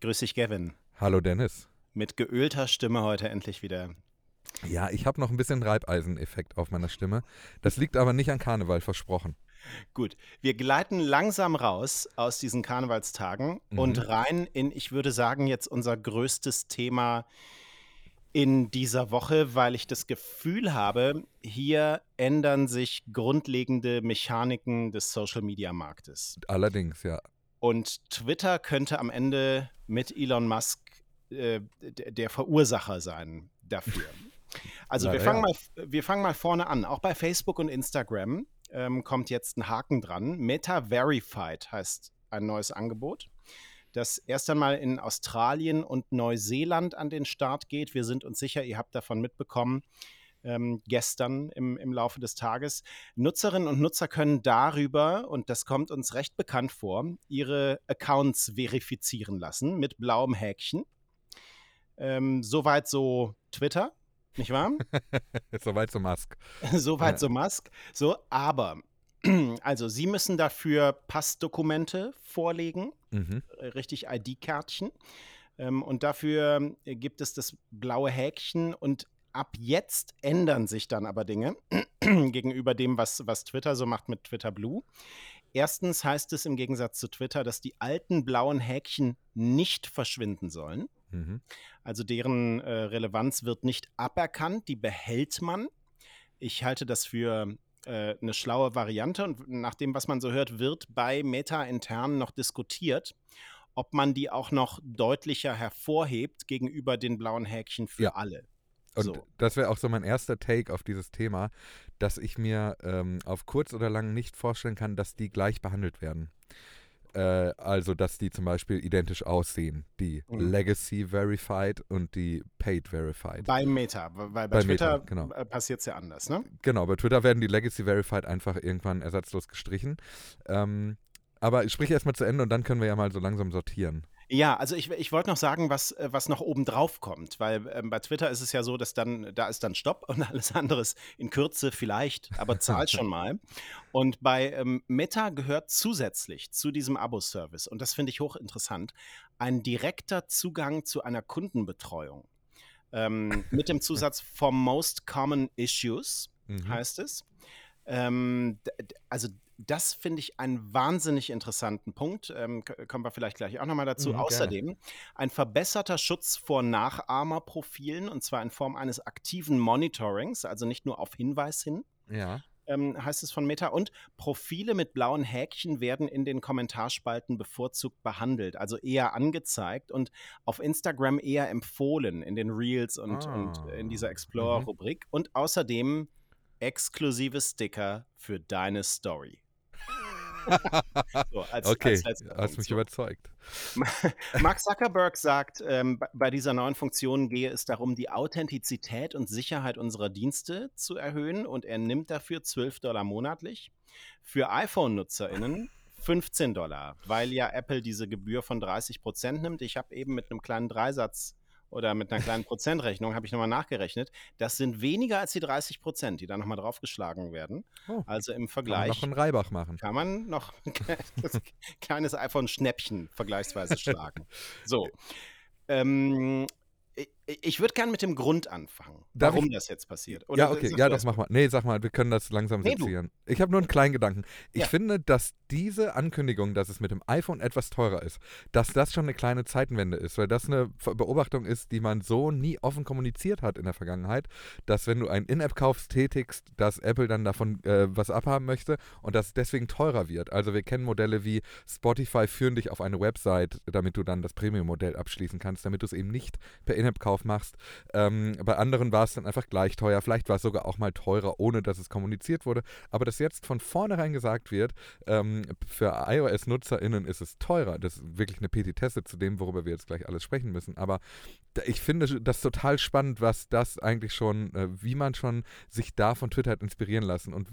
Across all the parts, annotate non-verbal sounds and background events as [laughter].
Grüß dich, Gavin. Hallo Dennis. Mit geölter Stimme heute endlich wieder. Ja, ich habe noch ein bisschen Reibeiseneffekt auf meiner Stimme. Das liegt aber nicht an Karneval, versprochen. Gut, wir gleiten langsam raus aus diesen Karnevalstagen Mhm. und rein in, ich würde sagen, jetzt unser größtes Thema in dieser Woche, weil ich das Gefühl habe, hier ändern sich grundlegende Mechaniken des Social-Media-Marktes. Allerdings, ja. Und Twitter könnte am Ende mit Elon Musk äh, der Verursacher sein dafür. [laughs] Also wir Leider fangen, ja. mal, wir fangen mal vorne an. Auch bei Facebook und Instagram ähm, kommt jetzt ein Haken dran. Meta Verified heißt ein neues Angebot, das erst einmal in Australien und Neuseeland an den Start geht. Wir sind uns sicher, ihr habt davon mitbekommen. Ähm, gestern im, im Laufe des Tages. Nutzerinnen und Nutzer können darüber, und das kommt uns recht bekannt vor, ihre Accounts verifizieren lassen mit blauem Häkchen. Ähm, soweit so Twitter, nicht wahr? [laughs] Soweit so Musk. [laughs] Soweit Ja. so Musk. So, aber, [clears throat] also Sie müssen dafür Passdokumente vorlegen, Mhm. äh, richtig ID-Kärtchen. Ähm, und dafür gibt es das blaue Häkchen und ab jetzt ändern sich dann aber Dinge [clears throat] gegenüber dem, was, was Twitter so macht mit Twitter Blue. Erstens heißt es im Gegensatz zu Twitter, dass die alten blauen Häkchen nicht verschwinden sollen. Mhm. Also deren äh, Relevanz wird nicht aberkannt, die behält man. Ich halte das für äh, eine schlaue Variante und nach dem, was man so hört, wird bei Meta intern noch diskutiert, ob man die auch noch deutlicher hervorhebt gegenüber den blauen Häkchen für Ja. alle. Und So. das wäre auch so mein erster Take auf dieses Thema, dass ich mir ähm, auf kurz oder lang nicht vorstellen kann, dass die gleich behandelt werden. Äh, also, dass die zum Beispiel identisch aussehen. Die Mhm. Legacy Verified und die Paid Verified. Bei Meta, weil bei, Bei Twitter genau. äh, passiert es ja anders, ne? Genau, bei Twitter werden die Legacy Verified einfach irgendwann ersatzlos gestrichen. Ähm, aber ich spreche erstmal zu Ende und dann können wir ja mal so langsam sortieren. Ja, also ich, ich wollte noch sagen, was, äh, was noch oben drauf kommt, weil ähm, bei Twitter ist es ja so, dass dann, da ist dann Stopp und [laughs] alles andere ist in Kürze vielleicht, aber zahl schon [laughs] mal. Und bei ähm, Meta gehört zusätzlich zu diesem Abo-Service, und das finde ich hochinteressant, ein direkter Zugang zu einer Kundenbetreuung. Ähm, mit dem [laughs] Zusatz for most common issues Mhm. heißt es. Ähm, also das finde ich einen wahnsinnig interessanten Punkt. Ähm, kommen wir vielleicht gleich auch nochmal dazu. Mhm, gerne. Außerdem ein verbesserter Schutz vor Nachahmerprofilen und zwar in Form eines aktiven Monitorings, also nicht nur auf Hinweis hin, Ja. ähm, heißt es von Meta. Und Profile mit blauen Häkchen werden in den Kommentarspalten bevorzugt behandelt, also eher angezeigt und auf Instagram eher empfohlen in den Reels und, und Ah, in dieser mhm. Explorer-Rubrik. Und außerdem exklusive Sticker für deine Story. [laughs] so, als, Okay, als hast mich überzeugt. [laughs] Mark Zuckerberg sagt, ähm, bei- bei dieser neuen Funktion gehe es darum, die Authentizität und Sicherheit unserer Dienste zu erhöhen und er nimmt dafür 12 Dollar monatlich. Für iPhone-NutzerInnen 15 Dollar, weil ja Apple diese Gebühr von 30 Prozent nimmt. Ich habe eben mit einem kleinen Dreisatz oder mit einer kleinen Prozentrechnung habe ich nochmal nachgerechnet. Das sind weniger als die 30 Prozent, die da nochmal draufgeschlagen werden. Oh, Also im kann man Vergleich noch einen Reibach machen. kann man noch [laughs] das [laughs] kleines iPhone-Schnäppchen vergleichsweise schlagen. [laughs] So. Ähm, ich würde gerne mit dem Grund anfangen, Darf warum ich- das jetzt passiert. ja, okay, ja, du erst mach mal. Nee, sag mal, wir können das langsam Nee, du. sezieren. Ich habe nur einen kleinen Gedanken. Ich Ja. finde, dass diese Ankündigung, dass es mit dem iPhone etwas teurer ist, dass das schon eine kleine Zeitenwende ist, weil das eine Beobachtung ist, die man so nie offen kommuniziert hat in der Vergangenheit, dass wenn du einen In-App-Kauf tätigst, dass Apple dann davon äh, was abhaben möchte und dass es deswegen teurer wird. Also wir kennen Modelle wie Spotify führen dich auf eine Website, damit du dann das Premium-Modell abschließen kannst, damit du es eben nicht per In-App-Kauf machst. Ähm, bei anderen war es dann einfach gleich teuer. Vielleicht war es sogar auch mal teurer, ohne dass es kommuniziert wurde. Aber dass jetzt von vornherein gesagt wird, ähm, für iOS-NutzerInnen ist es teurer. Das ist wirklich eine Petitesse zu dem, worüber wir jetzt gleich alles sprechen müssen. Aber ich finde das total spannend, was das eigentlich schon, äh, wie man schon sich da von Twitter hat inspirieren lassen. Und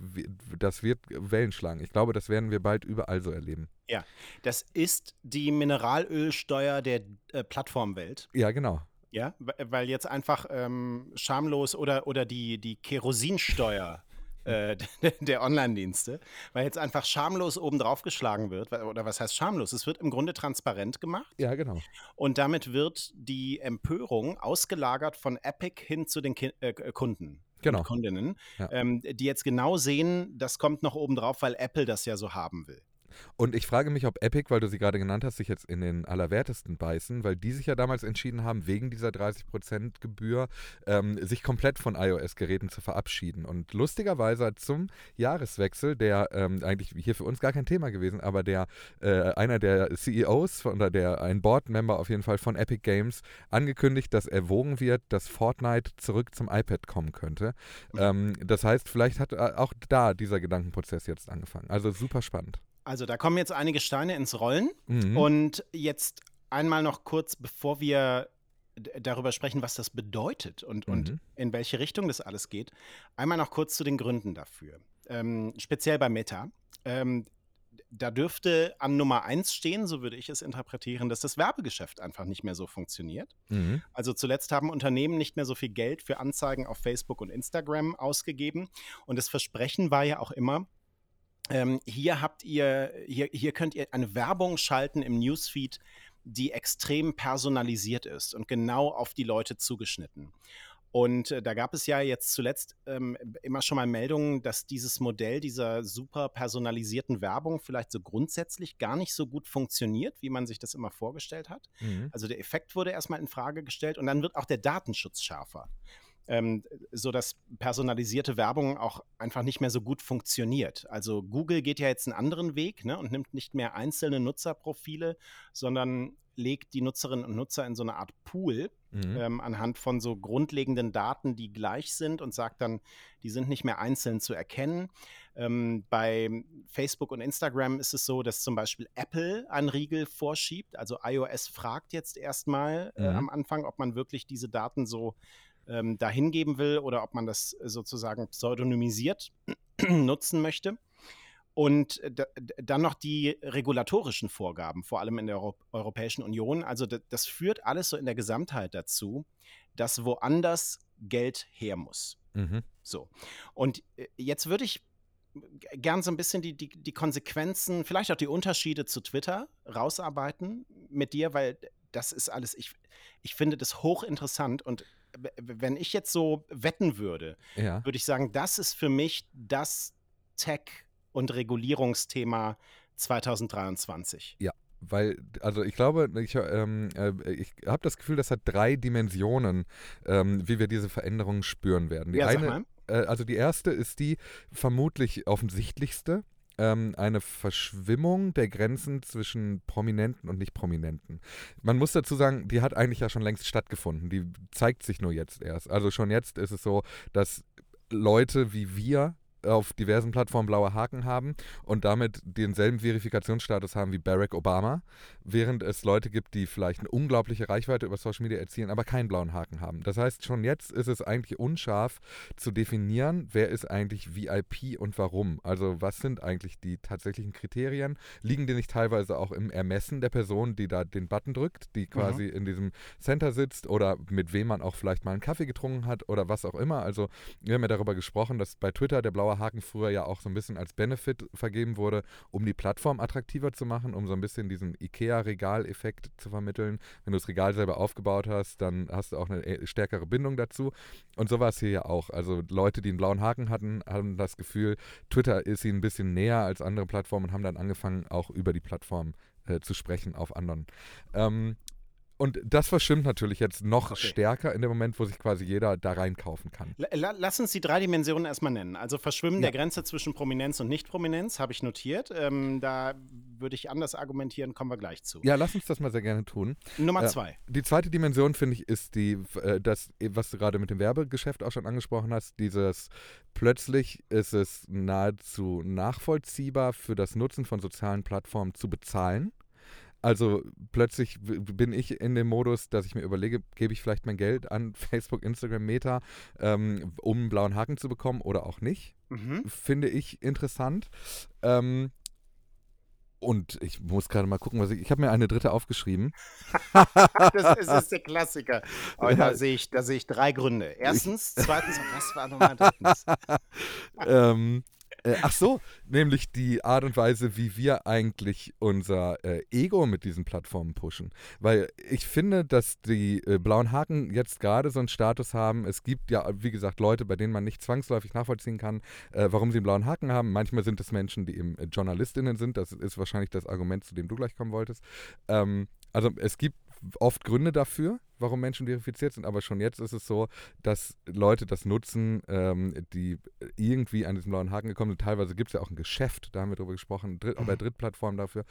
das wird Wellen schlagen. Ich glaube, das werden wir bald überall so erleben. Ja, das ist die Mineralölsteuer der äh, Plattformwelt. Ja, genau. Ja, we- weil jetzt einfach ähm, schamlos oder, oder die, die Kerosinsteuer äh, [laughs] der Online-Dienste, weil jetzt einfach schamlos oben drauf geschlagen wird. Oder was heißt schamlos? Es wird im Grunde transparent gemacht. Ja, genau. Und damit wird die Empörung ausgelagert von Epic hin zu den Ki äh, Kunden. Genau. Kundinnen, Ja. ähm, die jetzt genau sehen, das kommt noch oben drauf, weil Apple das ja so haben will. Und ich frage mich, ob Epic, weil du sie gerade genannt hast, sich jetzt in den Allerwertesten beißen, weil die sich ja damals entschieden haben, wegen dieser 30% Gebühr ähm, sich komplett von iOS-Geräten zu verabschieden. Und lustigerweise zum Jahreswechsel, der ähm, eigentlich hier für uns gar kein Thema gewesen, aber der äh, einer der CEOs oder der ein Board-Member auf jeden Fall von Epic Games angekündigt, dass erwogen wird, dass Fortnite zurück zum iPad kommen könnte. Ähm, das heißt, vielleicht hat äh, auch da dieser Gedankenprozess jetzt angefangen. Also super spannend. Also da kommen jetzt einige Steine ins Rollen. Mhm. Und jetzt einmal noch kurz, bevor wir darüber sprechen, was das bedeutet und, und Mhm. in welche Richtung das alles geht, einmal noch kurz zu den Gründen dafür. Ähm, speziell bei Meta. Ähm, da dürfte an Nummer eins stehen, so würde ich es interpretieren, dass das Werbegeschäft einfach nicht mehr so funktioniert. Mhm. Also zuletzt haben Unternehmen nicht mehr so viel Geld für Anzeigen auf Facebook und Instagram ausgegeben. Und das Versprechen war ja auch immer, ähm, hier habt ihr, hier, hier könnt ihr eine Werbung schalten im Newsfeed, die extrem personalisiert ist und genau auf die Leute zugeschnitten. Und äh, da gab es ja jetzt zuletzt ähm, immer schon mal Meldungen, dass dieses Modell dieser super personalisierten Werbung vielleicht so grundsätzlich gar nicht so gut funktioniert, wie man sich das immer vorgestellt hat. Mhm. Also der Effekt wurde erstmal in Frage gestellt und dann wird auch der Datenschutz schärfer. Ähm, so dass personalisierte Werbung auch einfach nicht mehr so gut funktioniert. Also Google geht ja jetzt einen anderen Weg ne, und nimmt nicht mehr einzelne Nutzerprofile, sondern legt die Nutzerinnen und Nutzer in so eine Art Pool Mhm. ähm, anhand von so grundlegenden Daten, die gleich sind und sagt dann, die sind nicht mehr einzeln zu erkennen. Ähm, bei Facebook und Instagram ist es so, dass zum Beispiel Apple einen Riegel vorschiebt. Also iOS fragt jetzt erstmal äh, Mhm. am Anfang, ob man wirklich diese Daten so ähm, dahin geben will oder ob man das sozusagen pseudonymisiert [clears throat] nutzen möchte. Und äh, da, dann noch die regulatorischen Vorgaben, vor allem in der Euro Europäischen Union. Also das führt alles so in der Gesamtheit dazu, dass woanders Geld her muss. Mhm. So. Und äh, jetzt würde ich gern so ein bisschen die, die, die Konsequenzen, vielleicht auch die Unterschiede zu Twitter rausarbeiten mit dir, weil das ist alles, ich, ich finde das hochinteressant und wenn ich jetzt so wetten würde, Ja. würde ich sagen, das ist für mich das Tech- und Regulierungsthema 2023. Weil, also ich glaube, ich, ähm, äh, ich habe das Gefühl, das hat drei Dimensionen, ähm, wie wir diese Veränderungen spüren werden. Die ja, eine, äh, also die erste ist die vermutlich offensichtlichste. Ähm, eine Verschwimmung der Grenzen zwischen Prominenten und Nicht-Prominenten. Man muss dazu sagen, die hat eigentlich ja schon längst stattgefunden. Die zeigt sich nur jetzt erst. Also schon jetzt ist es so, dass Leute wie wir auf diversen Plattformen blaue Haken haben und damit denselben Verifikationsstatus haben wie Barack Obama, während es Leute gibt, die vielleicht eine unglaubliche Reichweite über Social Media erzielen, aber keinen blauen Haken haben. Das heißt, schon jetzt ist es eigentlich unscharf zu definieren, wer ist eigentlich VIP und warum. Also was sind eigentlich die tatsächlichen Kriterien? Liegen die nicht teilweise auch im Ermessen der Person, die da den Button drückt, die quasi in diesem Center sitzt oder mit wem man auch vielleicht mal einen Kaffee getrunken hat oder was auch immer. Also wir haben ja darüber gesprochen, dass bei Twitter der blaue Haken früher ja auch so ein bisschen als Benefit vergeben wurde, um die Plattform attraktiver zu machen, um so ein bisschen diesen IKEA-Regal-Effekt zu vermitteln. Wenn du das Regal selber aufgebaut hast, dann hast du auch eine äh, stärkere Bindung dazu. Und so war es hier ja auch. Also Leute, die einen blauen Haken hatten, haben das Gefühl, Twitter ist ihnen ein bisschen näher als andere Plattformen und haben dann angefangen, auch über die Plattform äh, zu sprechen auf anderen. Ähm, und das verschwimmt natürlich jetzt noch Okay. stärker in dem Moment, wo sich quasi jeder da reinkaufen kann. La- la- Lass uns die drei Dimensionen erstmal nennen. Also Verschwimmen Ja. der Grenze zwischen Prominenz und Nicht-Prominenz habe ich notiert. Ähm, da würde ich anders argumentieren, kommen wir gleich zu. Ja, lass uns das mal sehr gerne tun. Nummer Äh, zwei. Die zweite Dimension, finde ich, ist die, äh, das, was du gerade mit dem Werbegeschäft auch schon angesprochen hast, dieses plötzlich ist es nahezu nachvollziehbar für das Nutzen von sozialen Plattformen zu bezahlen. Also plötzlich bin ich in dem Modus, dass ich mir überlege, gebe ich vielleicht mein Geld an [laughs] Facebook, Instagram, Meta, ähm, um einen blauen Haken zu bekommen oder auch nicht Mhm. finde ich interessant. Ähm, Und ich muss gerade mal gucken, was ich. Ich habe mir eine dritte aufgeschrieben. [laughs] das, ist, ist der Klassiker. [laughs] Aber ja. da sehe ich, da sehe ich drei Gründe. Erstens, zweitens, was war nochmal drittens? ähm, äh, ach so, nämlich die Art und Weise, wie wir eigentlich unser äh, Ego mit diesen Plattformen pushen. Weil ich finde, dass die äh, blauen Haken jetzt gerade so einen Status haben. Es gibt ja, wie gesagt, Leute, bei denen man nicht zwangsläufig nachvollziehen kann, äh, warum sie einen blauen Haken haben. Manchmal sind es Menschen, die eben äh, JournalistInnen sind. Das ist wahrscheinlich das Argument, zu dem du gleich kommen wolltest. Ähm, also es gibt oft Gründe dafür, warum Menschen verifiziert sind, aber schon jetzt ist es so, dass Leute das nutzen, ähm, die irgendwie an diesen blauen Haken gekommen sind. Teilweise gibt es ja auch ein Geschäft, da haben wir drüber gesprochen, Dritt, mhm. bei Drittplattformen dafür.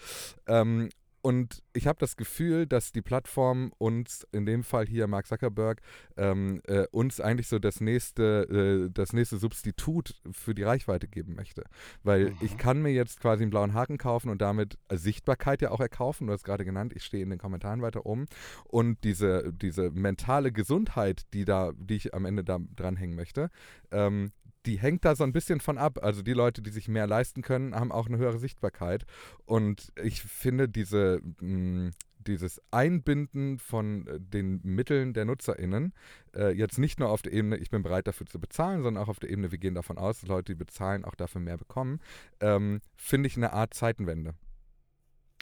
Ähm, und ich habe das Gefühl, dass die Plattform uns, in dem Fall hier Mark Zuckerberg, ähm, äh, uns eigentlich so das nächste, äh, das nächste Substitut für die Reichweite geben möchte. Weil mhm. ich kann mir jetzt quasi einen blauen Haken kaufen und damit Sichtbarkeit ja auch erkaufen. Du hast gerade genannt, ich stehe in den Kommentaren weiter oben. Und diese, diese mentale Gesundheit, die da, die ich am Ende da dranhängen möchte, ähm, die hängt da so ein bisschen von ab. Also die Leute, die sich mehr leisten können, haben auch eine höhere Sichtbarkeit. Und ich finde diese, mh, mm, dieses Einbinden von äh, den Mitteln der NutzerInnen, äh, jetzt nicht nur auf der Ebene, ich bin bereit dafür zu bezahlen, sondern auch auf der Ebene, wir gehen davon aus, dass Leute, die bezahlen, auch dafür mehr bekommen, ähm, finde ich eine Art Zeitenwende.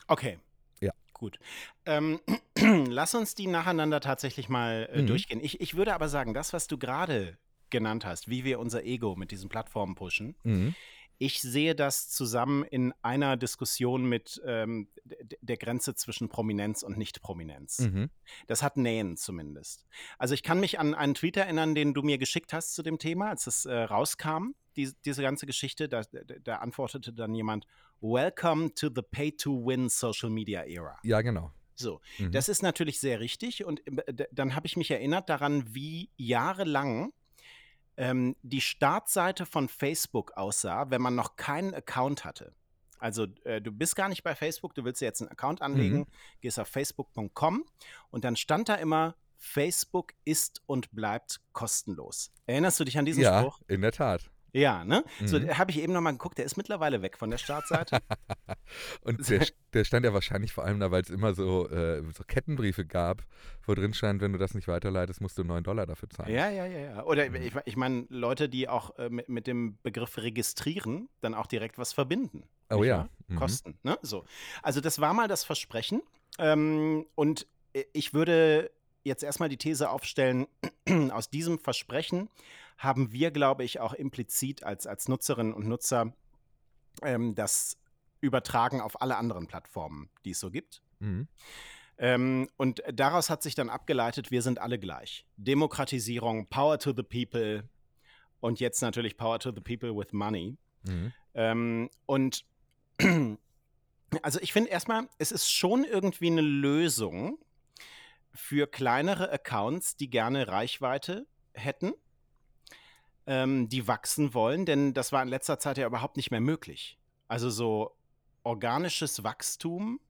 Okay. Ja. Gut. Ähm, [clears throat] lass uns die nacheinander tatsächlich mal äh, mhm. durchgehen. Ich, ich würde aber sagen, das, was du gerade genannt hast, wie wir unser Ego mit diesen Plattformen pushen. Mhm. Ich sehe das zusammen in einer Diskussion mit ähm, der Grenze zwischen Prominenz und Nicht-Prominenz. Mhm. Das hat Nähen zumindest. Also ich kann mich an einen Tweet erinnern, den du mir geschickt hast zu dem Thema, als es äh, rauskam, die, diese ganze Geschichte. Da, da, antwortete dann jemand, Welcome to the Pay-to-Win Social Media Era. Ja, genau. So, mhm. das ist natürlich sehr richtig. Und äh, dann habe ich mich erinnert daran, wie jahrelang ähm, die Startseite von Facebook aussah, wenn man noch keinen Account hatte. Also äh, du bist gar nicht bei Facebook, du willst dir jetzt einen Account anlegen, mhm. gehst auf facebook.com und dann stand da immer, Facebook ist und bleibt kostenlos. Erinnerst du dich an diesen ja, Spruch? Ja, in der Tat. Ja, ne? Mhm. So, habe ich eben nochmal geguckt, der ist mittlerweile weg von der Startseite. [laughs] und der, [laughs] der, stand ja wahrscheinlich vor allem da, weil es immer so, äh, so, Kettenbriefe gab, wo drin stand, wenn du das nicht weiterleitest, musst du 9 Dollar dafür zahlen. Ja, ja, ja, ja. Oder mhm. ich, ich meine, Leute, die auch äh, mit, mit, dem Begriff registrieren, dann auch direkt was verbinden. Oh ja. Mhm. Kosten, ne? So. Also das war mal das Versprechen. Ähm, und ich würde jetzt erstmal die These aufstellen, [clears throat] aus diesem Versprechen haben wir, glaube ich, auch implizit als, als Nutzerinnen und Nutzer ähm, das übertragen auf alle anderen Plattformen, die es so gibt. Mhm. Ähm, und daraus hat sich dann abgeleitet, wir sind alle gleich. Demokratisierung, Power to the People und jetzt natürlich Power to the People with Money. Mhm. Ähm, und [clears throat] also ich finde erstmal, es ist schon irgendwie eine Lösung für kleinere Accounts, die gerne Reichweite hätten ähm, die wachsen wollen, denn das war in letzter Zeit ja überhaupt nicht mehr möglich. Also so organisches Wachstum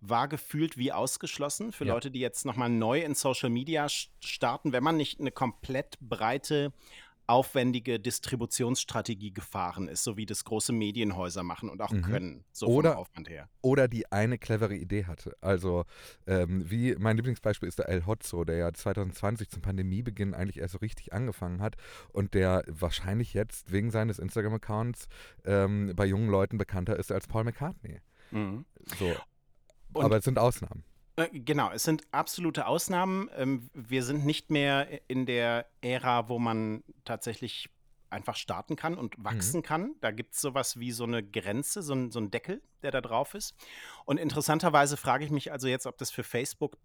war gefühlt wie ausgeschlossen für ja. Leute, die jetzt nochmal neu in Social Media starten, wenn man nicht eine komplett breite aufwendige Distributionsstrategie gefahren ist, so wie das große Medienhäuser machen und auch mhm. können, so oder, vom Aufwand her. Oder die eine clevere Idee hatte. Also ähm, wie mein Lieblingsbeispiel ist der El Hotzo, der ja 2020 zum Pandemiebeginn eigentlich erst so richtig angefangen hat und der wahrscheinlich jetzt wegen seines Instagram-Accounts ähm, bei jungen Leuten bekannter ist als Paul McCartney. Mhm. So. Und Aber es sind Ausnahmen. Äh, genau, es sind absolute Ausnahmen. Ähm, wir sind nicht mehr in der Ära, wo man tatsächlich einfach starten kann und wachsen mhm. kann. Da gibt es sowas wie so eine Grenze, so ein, so ein Deckel, der da drauf ist. Und interessanterweise frage ich mich also jetzt, ob das für Facebook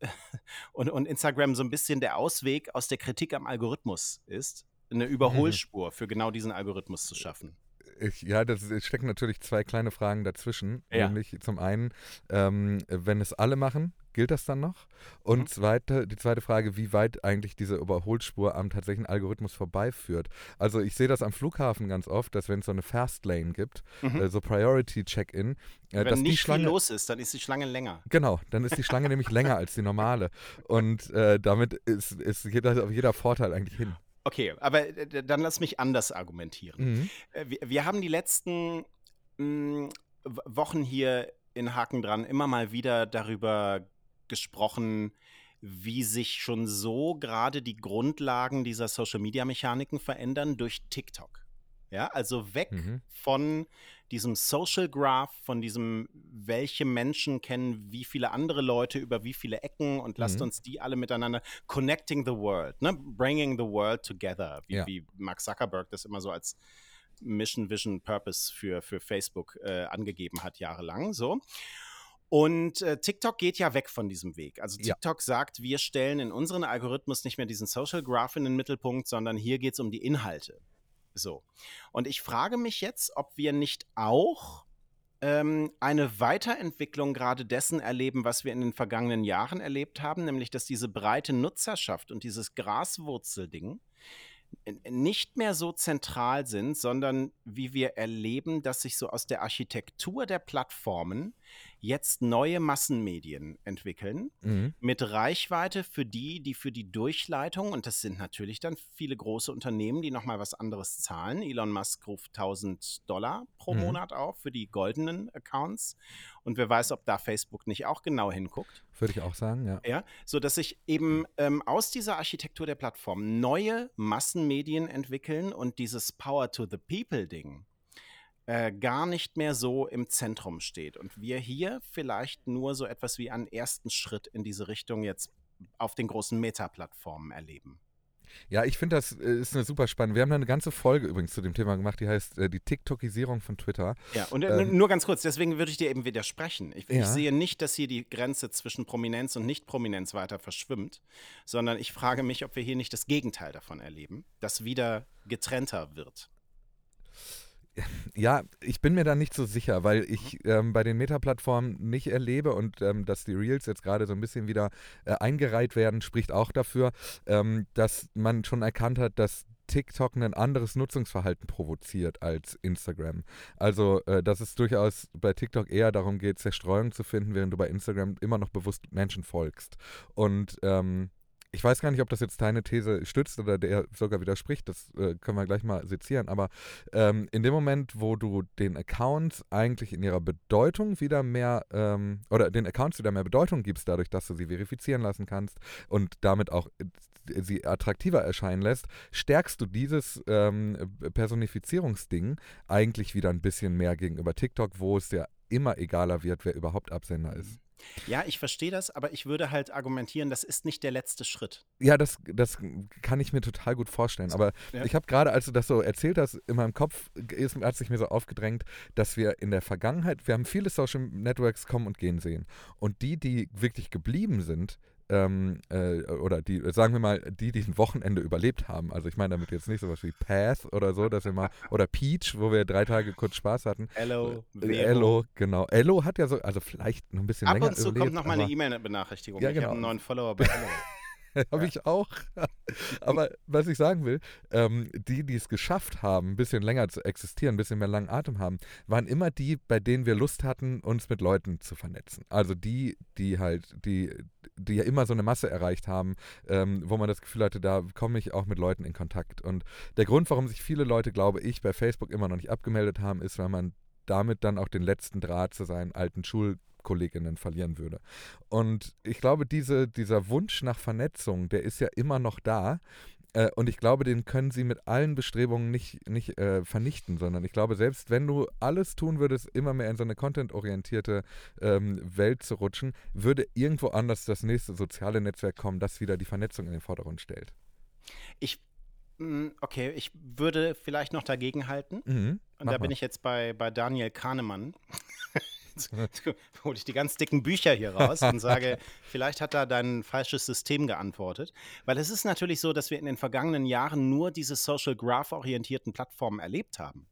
[laughs] und, und Instagram so ein bisschen der Ausweg aus der Kritik am Algorithmus ist, eine Überholspur mhm. für genau diesen Algorithmus zu schaffen ich, ja, das stecken natürlich zwei kleine Fragen dazwischen. Ja. Nämlich zum einen, ähm, wenn es alle machen, gilt das dann noch? Und mhm. zweite, die zweite Frage, wie weit eigentlich diese Überholspur am tatsächlichen Algorithmus vorbeiführt. Also ich sehe das am Flughafen ganz oft, dass wenn es so eine Fastlane gibt, mhm. äh, so Priority Check-in, äh, wenn nicht Schlange, los ist, dann ist die Schlange länger. Genau, dann ist die Schlange [laughs] nämlich länger als die normale. Und äh, damit ist, ist jeder, jeder Vorteil eigentlich hin. Okay, aber äh, dann lass mich anders argumentieren. Mhm. Äh, wir, wir, haben die letzten mh, hm, Wochen hier in Haken dran immer mal wieder darüber gesprochen, wie sich schon so gerade die Grundlagen dieser Social-Media-Mechaniken verändern durch TikTok. Ja, also weg mhm. von diesem Social Graph, von diesem, welche Menschen kennen wie viele andere Leute über wie viele Ecken und lasst mhm. uns die alle miteinander connecting the world, ne? bringing the world together, wie, ja. wie Mark Zuckerberg das immer so als Mission, Vision, Purpose für, für Facebook äh, angegeben hat, jahrelang so. Und äh, TikTok geht ja weg von diesem Weg. Also TikTok ja. sagt, wir stellen in unseren Algorithmus nicht mehr diesen Social Graph in den Mittelpunkt, sondern hier geht es um die Inhalte. So. Und ich frage mich jetzt, ob wir nicht auch ähm, eine Weiterentwicklung gerade dessen erleben, was wir in den vergangenen Jahren erlebt haben, nämlich dass diese breite Nutzerschaft und dieses Graswurzelding nicht mehr so zentral sind, sondern wie wir erleben, dass sich so aus der Architektur der Plattformen jetzt neue Massenmedien entwickeln mhm. mit Reichweite für die, die für die Durchleitung, und das sind natürlich dann viele große Unternehmen, die nochmal was anderes zahlen. Elon Musk ruft 1000 Dollar pro mhm. Monat auf für die goldenen Accounts. Und wer weiß, ob da Facebook nicht auch genau hinguckt. Würde ich auch sagen, ja. Ja, so dass sich eben ähm, aus dieser Architektur der Plattform neue Massenmedien entwickeln und dieses Power to the People Ding äh, gar nicht mehr so im Zentrum steht. Und wir hier vielleicht nur so etwas wie einen ersten Schritt in diese Richtung jetzt auf den großen Meta-Plattformen erleben. Ja, ich finde, das äh, ist eine super spannend. Wir haben da eine ganze Folge übrigens zu dem Thema gemacht, die heißt äh, die TikTokisierung von Twitter. Ja, und äh, ähm, nur ganz kurz, deswegen würde ich dir eben widersprechen. Ich, ja. ich, sehe nicht, dass hier die Grenze zwischen Prominenz und Nicht-Prominenz weiter verschwimmt, sondern ich frage mich, ob wir hier nicht das Gegenteil davon erleben, das wieder getrennter wird. Ja, ich bin mir da nicht so sicher, weil ich ähm, bei den Meta-Plattformen nicht erlebe und ähm, dass die Reels jetzt gerade so ein bisschen wieder äh, eingereiht werden, spricht auch dafür, ähm, dass man schon erkannt hat, dass TikTok ein anderes Nutzungsverhalten provoziert als Instagram. Also, äh, dass es durchaus bei TikTok eher darum geht, Zerstreuung zu finden, während du bei Instagram immer noch bewusst Menschen folgst. Und ähm, ich weiß gar nicht, ob das jetzt deine These stützt oder der sogar widerspricht, das äh, können wir gleich mal sezieren, aber ähm, in dem Moment, wo du den Accounts eigentlich in ihrer Bedeutung wieder mehr ähm, oder den Accounts wieder mehr Bedeutung gibst, dadurch, dass du sie verifizieren lassen kannst und damit auch äh, sie attraktiver erscheinen lässt, stärkst du dieses ähm, Personifizierungsding eigentlich wieder ein bisschen mehr gegenüber TikTok, wo es ja immer egaler wird, wer überhaupt Absender ist. Ja, ich verstehe das, aber ich würde halt argumentieren, das ist nicht der letzte Schritt. Ja, das, das kann ich mir total gut vorstellen. Aber ja. ich habe gerade, als du das so erzählt hast, in meinem Kopf ist, hat sich mir so aufgedrängt, dass wir in der Vergangenheit, wir haben viele Social Networks kommen und gehen sehen. Und die, die wirklich geblieben sind, ähm, äh, oder die, sagen wir mal, die, die ein Wochenende überlebt haben. Also ich meine damit jetzt nicht sowas wie Path oder so, dass wir mal, oder Peach, wo wir drei Tage kurz Spaß hatten. Ello, äh, Ello, genau. Ello hat ja so, also vielleicht noch ein bisschen Ab länger Ab und zu überlebt, kommt noch mal eine E-Mail-Benachrichtigung. Ja, genau. Ich habe einen neuen Follower bei Ello. [laughs] Habe ich auch. [laughs] Aber was ich sagen will, ähm, die, die es geschafft haben, ein bisschen länger zu existieren, ein bisschen mehr langen Atem haben, waren immer die, bei denen wir Lust hatten, uns mit Leuten zu vernetzen. Also die, die halt, die, die ja immer so eine Masse erreicht haben, ähm, wo man das Gefühl hatte, da komme ich auch mit Leuten in Kontakt. Und der Grund, warum sich viele Leute, glaube ich, bei Facebook immer noch nicht abgemeldet haben, ist, weil man damit dann auch den letzten Draht zu seinen alten Schul Kolleginnen verlieren würde. Und ich glaube, diese, dieser Wunsch nach Vernetzung, der ist ja immer noch da. Äh, und ich glaube, den können sie mit allen Bestrebungen nicht, nicht äh, vernichten, sondern ich glaube, selbst wenn du alles tun würdest, immer mehr in so eine contentorientierte ähm, Welt zu rutschen, würde irgendwo anders das nächste soziale Netzwerk kommen, das wieder die Vernetzung in den Vordergrund stellt. Ich mm, Okay, ich würde vielleicht noch dagegen halten. Mhm, und da mal. bin ich jetzt bei, bei Daniel Kahnemann. [laughs] [laughs] hole ich die ganz dicken Bücher hier raus und sage, [laughs] vielleicht hat da dein falsches System geantwortet. Weil es ist natürlich so, dass wir in den vergangenen Jahren nur diese Social Graph-orientierten Plattformen erlebt haben.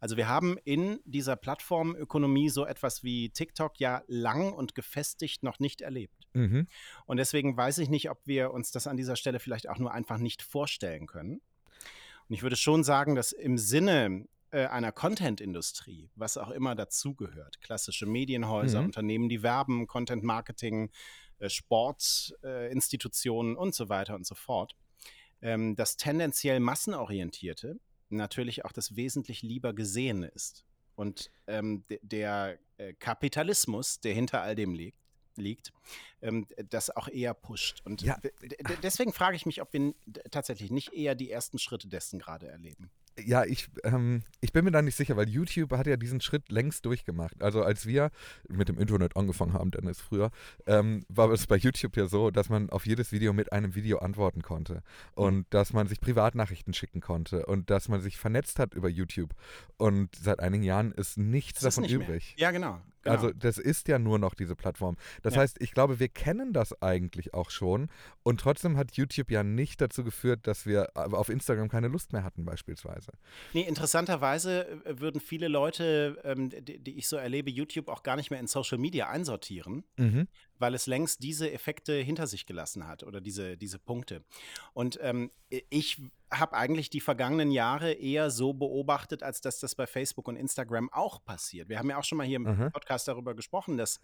Also wir haben in dieser Plattformökonomie so etwas wie TikTok ja lang und gefestigt noch nicht erlebt. Mhm. Und deswegen weiß ich nicht, ob wir uns das an dieser Stelle vielleicht auch nur einfach nicht vorstellen können. Und ich würde schon sagen, dass im Sinne äh, einer Content-Industrie, was auch immer dazugehört, klassische Medienhäuser, mhm. Unternehmen, die werben, Content-Marketing, äh, Sportinstitutionen äh, und so weiter und so fort, ähm, das tendenziell massenorientierte natürlich auch das wesentlich lieber Gesehene ist. und ähm, der äh, Kapitalismus, der hinter all dem liegt, liegt, ähm, das auch eher pusht. Und ja. deswegen frage ich mich, ob wir tatsächlich nicht eher die ersten Schritte dessen gerade erleben ja, ich, ähm, ich bin mir da nicht sicher, weil YouTube hat ja diesen Schritt längst durchgemacht. Also als wir mit dem Internet angefangen haben, Dennis, früher, ähm, war es bei YouTube ja so, dass man auf jedes Video mit einem Video antworten konnte und mhm. dass man sich Privatnachrichten schicken konnte und dass man sich vernetzt hat über YouTube. Und seit einigen Jahren ist nichts das davon ist übrig. Mehr. Ja, genau. Genau. Also das ist ja nur noch diese Plattform. Das ja. heißt, ich glaube, wir kennen das eigentlich auch schon und trotzdem hat YouTube ja nicht dazu geführt, dass wir auf Instagram keine Lust mehr hatten beispielsweise. Nee, interessanterweise äh, würden viele Leute, ähm, die, die, ich so erlebe, YouTube auch gar nicht mehr in Social Media einsortieren, mhm. weil es längst diese Effekte hinter sich gelassen hat oder diese, diese Punkte. Und ähm, ich habe eigentlich die vergangenen Jahre eher so beobachtet, als dass das bei Facebook und Instagram auch passiert. Wir haben ja auch schon mal hier im mhm. Podcast darüber gesprochen, dass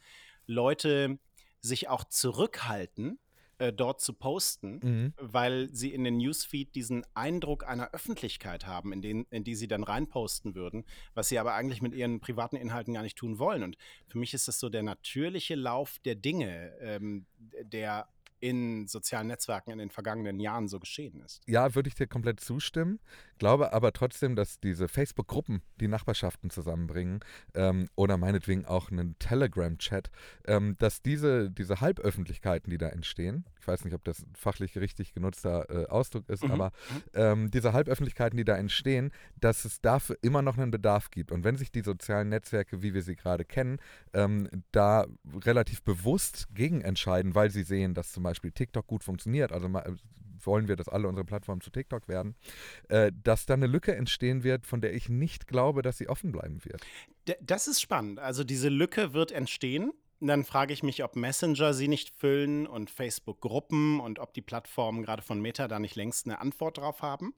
Leute sich auch zurückhalten, äh, dort zu posten, mhm. weil sie in den Newsfeed diesen Eindruck einer Öffentlichkeit haben, in, den, in die sie dann reinposten würden, was sie aber eigentlich mit ihren privaten Inhalten gar nicht tun wollen. Und für mich ist das so der natürliche Lauf der Dinge, ähm, der in sozialen Netzwerken in den vergangenen Jahren so geschehen ist. Ja, würde ich dir komplett zustimmen. Glaube aber trotzdem, dass diese Facebook-Gruppen die Nachbarschaften zusammenbringen ähm, oder meinetwegen auch einen Telegram-Chat, ähm, dass diese, diese Halböffentlichkeiten, die da entstehen, ich weiß nicht, ob das fachlich richtig genutzter äh, Ausdruck ist, mhm. aber mhm. ähm, diese Halböffentlichkeiten, die da entstehen, dass es dafür immer noch einen Bedarf gibt. Und wenn sich die sozialen Netzwerke, wie wir sie gerade kennen, ähm, da relativ bewusst gegen entscheiden, weil sie sehen, dass zum Beispiel TikTok gut funktioniert, also wollen wir, dass alle unsere Plattformen zu TikTok werden, äh, dass da eine Lücke entstehen wird, von der ich nicht glaube, dass sie offen bleiben wird. Das ist spannend. Also diese Lücke wird entstehen. Dann frage ich mich, ob Messenger sie nicht füllen und Facebook-Gruppen und ob die Plattformen gerade von Meta da nicht längst eine Antwort drauf haben.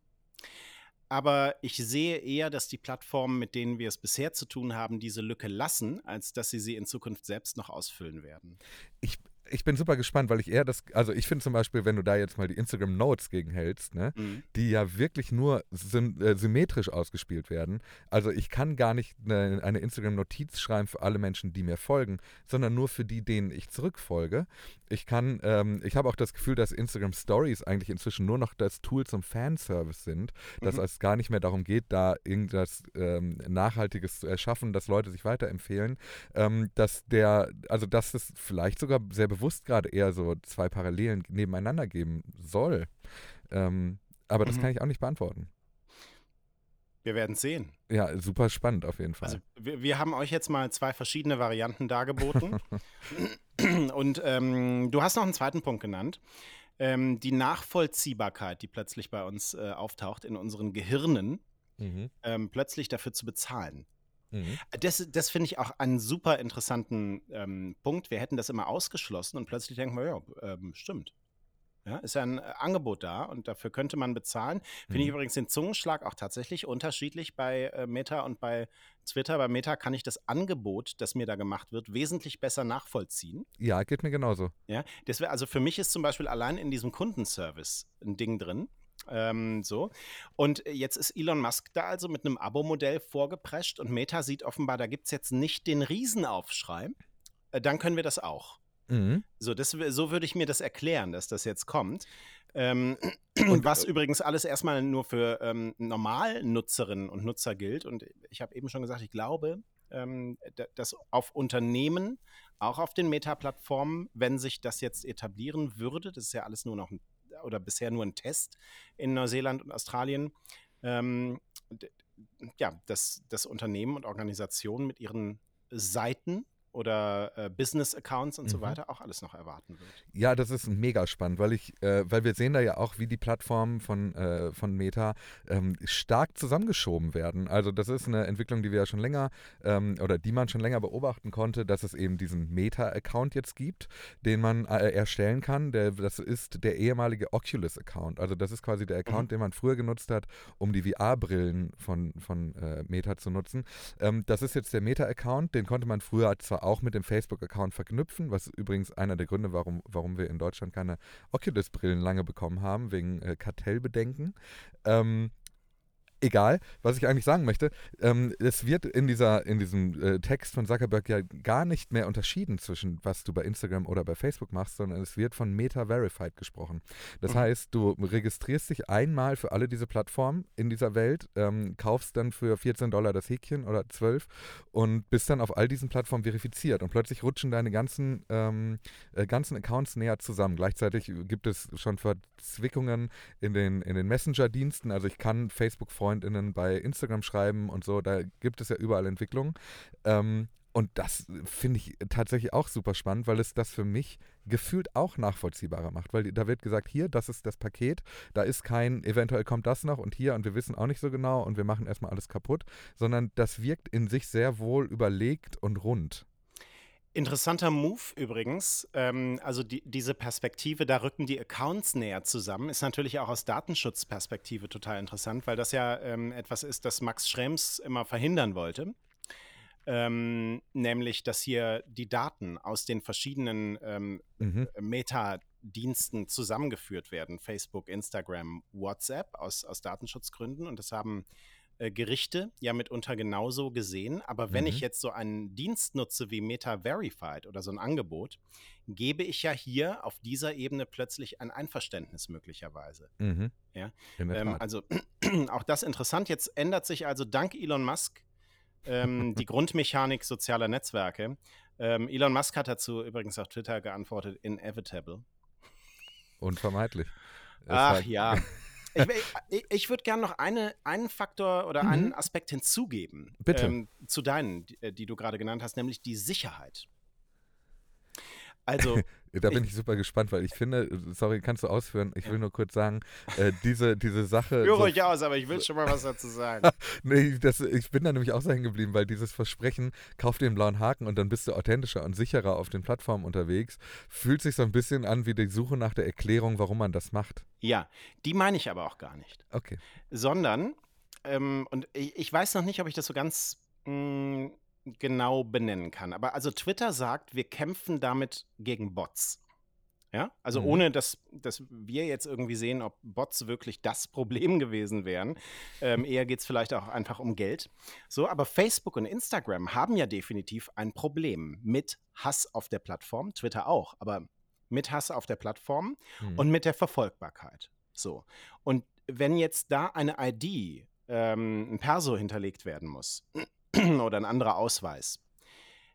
Aber ich sehe eher, dass die Plattformen, mit denen wir es bisher zu tun haben, diese Lücke lassen, als dass sie sie in Zukunft selbst noch ausfüllen werden. Ich, ich bin super gespannt, weil ich eher das, also ich finde zum Beispiel, wenn du da jetzt mal die Instagram Notes gegenhältst, ne, mhm. die ja wirklich nur sym äh, symmetrisch ausgespielt werden. Also ich kann gar nicht eine, eine Instagram Notiz schreiben für alle Menschen, die mir folgen, sondern nur für die, denen ich zurückfolge. Ich kann, ähm, ich habe auch das Gefühl, dass Instagram Stories eigentlich inzwischen nur noch das Tool zum Fanservice sind, dass mhm. es gar nicht mehr darum geht, da irgendwas ähm, Nachhaltiges zu erschaffen, dass Leute sich weiterempfehlen, ähm, dass der, also dass es vielleicht sogar sehr bewusst gerade eher so zwei Parallelen nebeneinander geben soll. Ähm, aber das mhm. kann ich auch nicht beantworten. Wir werden sehen. Ja, super spannend auf jeden Fall. Also, wir, wir haben euch jetzt mal zwei verschiedene Varianten dargeboten. [laughs] Und ähm, du hast noch einen zweiten Punkt genannt. Ähm, die Nachvollziehbarkeit, die plötzlich bei uns äh, auftaucht in unseren Gehirnen, mhm. ähm, plötzlich dafür zu bezahlen. Mhm. Das, das finde ich auch einen super interessanten ähm, Punkt. Wir hätten das immer ausgeschlossen und plötzlich denken wir, ja, ähm, stimmt. Ja, ist ja ein äh, Angebot da und dafür könnte man bezahlen. Finde mhm. ich übrigens den Zungenschlag auch tatsächlich unterschiedlich bei äh, Meta und bei Twitter. Bei Meta kann ich das Angebot, das mir da gemacht wird, wesentlich besser nachvollziehen. Ja, geht mir genauso. Ja, das wär, also für mich ist zum Beispiel allein in diesem Kundenservice ein Ding drin. Ähm, so. Und jetzt ist Elon Musk da also mit einem Abo-Modell vorgeprescht und Meta sieht offenbar, da gibt es jetzt nicht den Riesenaufschrei. Äh, dann können wir das auch. Mhm. So, das, so würde ich mir das erklären, dass das jetzt kommt. Ähm, [clears throat] und was äh, übrigens alles erstmal nur für ähm, Normalnutzerinnen und Nutzer gilt. Und ich habe eben schon gesagt, ich glaube, ähm, dass auf Unternehmen, auch auf den Meta-Plattformen, wenn sich das jetzt etablieren würde, das ist ja alles nur noch ein, oder bisher nur ein Test in Neuseeland und Australien, ähm, ja, dass, dass Unternehmen und Organisationen mit ihren Seiten oder äh, Business-Accounts und mhm. so weiter auch alles noch erwarten wird. Ja, das ist mega spannend, weil ich, äh, weil wir sehen da ja auch, wie die Plattformen von, äh, von Meta ähm, stark zusammengeschoben werden. Also das ist eine Entwicklung, die wir ja schon länger ähm, oder die man schon länger beobachten konnte, dass es eben diesen Meta-Account jetzt gibt, den man äh, erstellen kann. Der, das ist der ehemalige Oculus-Account. Also das ist quasi der Account, mhm. den man früher genutzt hat, um die VR-Brillen von, von äh, Meta zu nutzen. Ähm, das ist jetzt der Meta-Account, den konnte man früher zwar auch mit dem Facebook-Account verknüpfen, was übrigens einer der Gründe, warum, warum wir in Deutschland keine Oculus-Brillen lange bekommen haben, wegen äh, Kartellbedenken. Ähm, egal, was ich eigentlich sagen möchte, ähm, es wird in, dieser, in diesem äh, Text von Zuckerberg ja gar nicht mehr unterschieden zwischen, was du bei Instagram oder bei Facebook machst, sondern es wird von Meta-Verified gesprochen. Das mhm. heißt, du registrierst dich einmal für alle diese Plattformen in dieser Welt, ähm, kaufst dann für 14 Dollar das Häkchen oder 12 und bist dann auf all diesen Plattformen verifiziert und plötzlich rutschen deine ganzen, ähm, äh, ganzen Accounts näher zusammen. Gleichzeitig gibt es schon Verzwickungen in den, in den Messenger-Diensten, also ich kann Facebook-Freunde Freundinnen bei Instagram schreiben und so, da gibt es ja überall Entwicklungen. Ähm, und das finde ich tatsächlich auch super spannend, weil es das für mich gefühlt auch nachvollziehbarer macht. Weil da wird gesagt, hier, das ist das Paket, da ist kein, eventuell kommt das noch und hier und wir wissen auch nicht so genau und wir machen erstmal alles kaputt, sondern das wirkt in sich sehr wohl überlegt und rund. Interessanter Move übrigens. Ähm, also die, diese Perspektive, da rücken die Accounts näher zusammen, ist natürlich auch aus Datenschutzperspektive total interessant, weil das ja ähm, etwas ist, das Max Schrems immer verhindern wollte. Ähm, nämlich, dass hier die Daten aus den verschiedenen ähm, mhm. Meta-Diensten zusammengeführt werden. Facebook, Instagram, WhatsApp aus, aus Datenschutzgründen. Und das haben äh, Gerichte ja mitunter genauso gesehen. Aber wenn mhm. ich jetzt so einen Dienst nutze wie Meta Verified oder so ein Angebot, gebe ich ja hier auf dieser Ebene plötzlich ein Einverständnis möglicherweise. Mhm. Ja? Ähm, also [clears throat] auch das interessant. Jetzt ändert sich also dank Elon Musk ähm, die [laughs] Grundmechanik sozialer Netzwerke. Ähm, Elon Musk hat dazu übrigens auf Twitter geantwortet, inevitable. Unvermeidlich. Ach ja. [laughs] [laughs] Ich, ich, würde gerne noch eine, einen Faktor oder mhm. einen Aspekt hinzugeben. Bitte. Ähm, zu deinen, die, äh, die du gerade genannt hast, nämlich die Sicherheit. Also. [laughs] da bin ich, ich, super gespannt, weil ich finde, sorry, kannst du ausführen? Ich ja. will nur kurz sagen, äh, diese, diese Sache. Führe so, euch aus, aber ich will schon mal was dazu sagen. [laughs] nee, das, ich bin da nämlich auch so hängen geblieben, weil dieses Versprechen, kauf dir einen blauen Haken und dann bist du authentischer und sicherer auf den Plattformen unterwegs, fühlt sich so ein bisschen an wie die Suche nach der Erklärung, warum man das macht. Ja, die meine ich aber auch gar nicht. Okay. Sondern, ähm, und ich, ich, weiß noch nicht, ob ich das so ganz. Mh, mm, genau benennen kann. Aber also Twitter sagt, wir kämpfen damit gegen Bots. Ja, also mhm. ohne dass, dass wir jetzt irgendwie sehen, ob Bots wirklich das Problem [laughs] gewesen wären. Ähm, eher geht es vielleicht auch einfach um Geld. So, aber Facebook und Instagram haben ja definitiv ein Problem mit Hass auf der Plattform, Twitter auch, aber mit Hass auf der Plattform mhm. und mit der Verfolgbarkeit. So. Und wenn jetzt da eine ID, ähm, ein Perso hinterlegt werden muss, [clears throat] oder ein anderer Ausweis,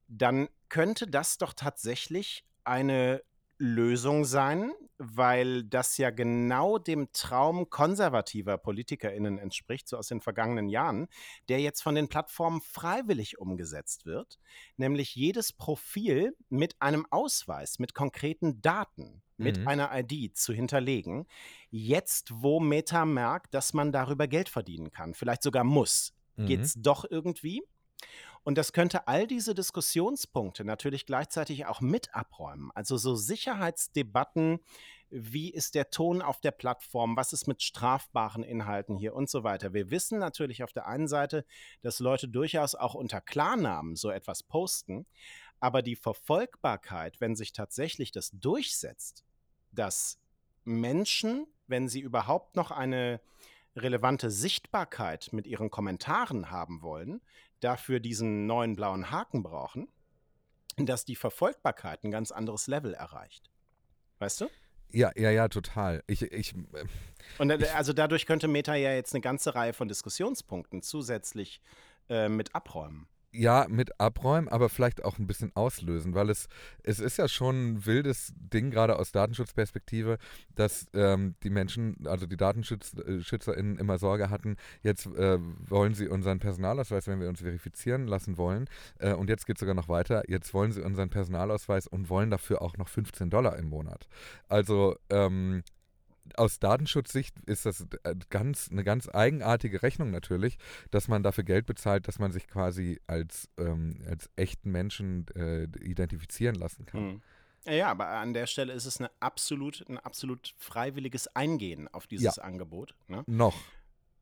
dann könnte das doch tatsächlich eine Lösung sein, weil das ja genau dem Traum konservativer PolitikerInnen entspricht, so aus den vergangenen Jahren, der jetzt von den Plattformen freiwillig umgesetzt wird, nämlich jedes Profil mit einem Ausweis, mit konkreten Daten, mit mhm. einer ID zu hinterlegen, jetzt wo Meta merkt, dass man darüber Geld verdienen kann, vielleicht sogar muss mhm. geht es doch irgendwie. Und das könnte all diese Diskussionspunkte natürlich gleichzeitig auch mit abräumen. Also so Sicherheitsdebatten, wie ist der Ton auf der Plattform, was ist mit strafbaren Inhalten hier und so weiter. Wir wissen natürlich auf der einen Seite, dass Leute durchaus auch unter Klarnamen so etwas posten, aber die Verfolgbarkeit, wenn sich tatsächlich das durchsetzt, dass Menschen, wenn sie überhaupt noch eine relevante Sichtbarkeit mit ihren Kommentaren haben wollen, dafür diesen neuen blauen Haken brauchen, dass die Verfolgbarkeit ein ganz anderes Level erreicht. Weißt du? Ja, ja, ja, total. Ich, ich, äh, Und äh, also dadurch könnte Meta ja jetzt eine ganze Reihe von Diskussionspunkten zusätzlich äh, mit abräumen ja, mit abräumen, aber vielleicht auch ein bisschen auslösen, weil es, es ist ja schon ein wildes Ding, gerade aus Datenschutzperspektive, dass ähm, die Menschen, also die DatenschützerInnen immer Sorge hatten, jetzt äh, wollen sie unseren Personalausweis, wenn wir uns verifizieren lassen wollen, äh, und jetzt geht es sogar noch weiter, jetzt wollen sie unseren Personalausweis und wollen dafür auch noch 15 Dollar im Monat. Also ähm, aus Datenschutzsicht ist das äh, ganz, eine ganz eigenartige Rechnung natürlich, dass man dafür Geld bezahlt, dass man sich quasi als, ähm, als echten Menschen äh, identifizieren lassen kann. Mhm. Ja, aber an der Stelle ist es eine absolut, ein absolut freiwilliges Eingehen auf dieses ja. Angebot. Ne? Noch.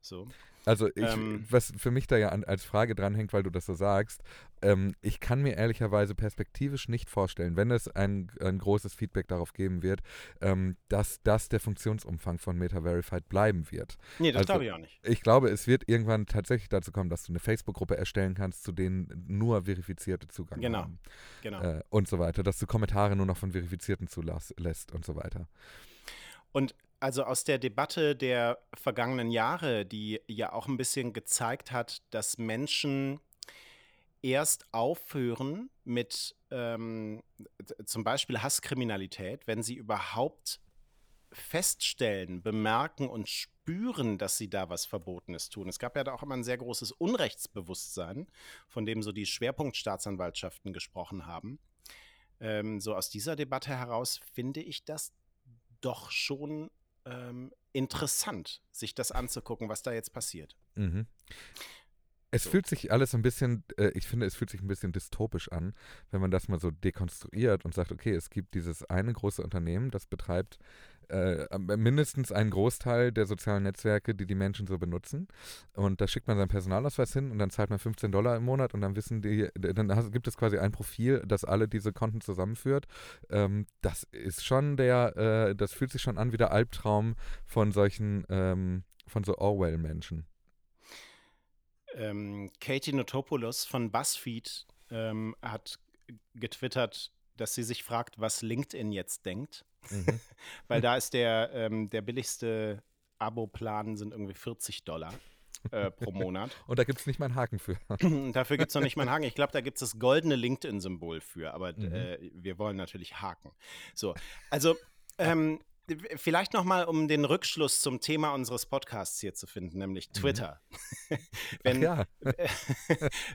So. Also ich, ähm, was für mich da ja an, als Frage dranhängt, weil du das so sagst, ähm, ich kann mir ehrlicherweise perspektivisch nicht vorstellen, wenn es ein, ein großes Feedback darauf geben wird, ähm, dass das der Funktionsumfang von Meta Verified bleiben wird. Nee, das also, glaube ich auch nicht. Ich glaube, es wird irgendwann tatsächlich dazu kommen, dass du eine Facebook-Gruppe erstellen kannst, zu denen nur verifizierte Zugang genau. haben. Genau. Äh, und so weiter, dass du Kommentare nur noch von Verifizierten zulässt und so weiter. Und also aus der Debatte der vergangenen Jahre, die ja auch ein bisschen gezeigt hat, dass Menschen erst aufhören mit ähm, zum Beispiel Hasskriminalität, wenn sie überhaupt feststellen, bemerken und spüren, dass sie da was Verbotenes tun. Es gab ja da auch immer ein sehr großes Unrechtsbewusstsein, von dem so die Schwerpunktstaatsanwaltschaften gesprochen haben. Ähm, so aus dieser Debatte heraus finde ich das doch schon ähm, interessant, sich das anzugucken, was da jetzt passiert. Mhm. Es so. fühlt sich alles ein bisschen, äh, ich finde, es fühlt sich ein bisschen dystopisch an, wenn man das mal so dekonstruiert und sagt, okay, es gibt dieses eine große Unternehmen, das betreibt äh, mindestens einen Großteil der sozialen Netzwerke, die die Menschen so benutzen. Und da schickt man seinen Personalausweis hin und dann zahlt man 15 Dollar im Monat und dann wissen die, dann gibt es quasi ein Profil, das alle diese Konten zusammenführt. Ähm, das ist schon der, äh, das fühlt sich schon an wie der Albtraum von solchen, ähm, von so Orwell-Menschen. Ähm, Katie Notopoulos von BuzzFeed ähm, hat getwittert, dass sie sich fragt, was LinkedIn jetzt denkt. Mhm. [laughs] Weil da ist der, ähm, der billigste Abo-Plan sind irgendwie 40 Dollar. Äh, pro [laughs] Monat. Und da gibt es nicht mal einen Haken für. [laughs] Dafür gibt es noch nicht mal einen Haken. Ich glaube, da gibt es das goldene LinkedIn-Symbol für, aber mhm. äh, wir wollen natürlich Haken. So, also ähm, vielleicht nochmal, um den Rückschluss zum Thema unseres Podcasts hier zu finden, nämlich mhm. Twitter. Mhm. wenn, ja.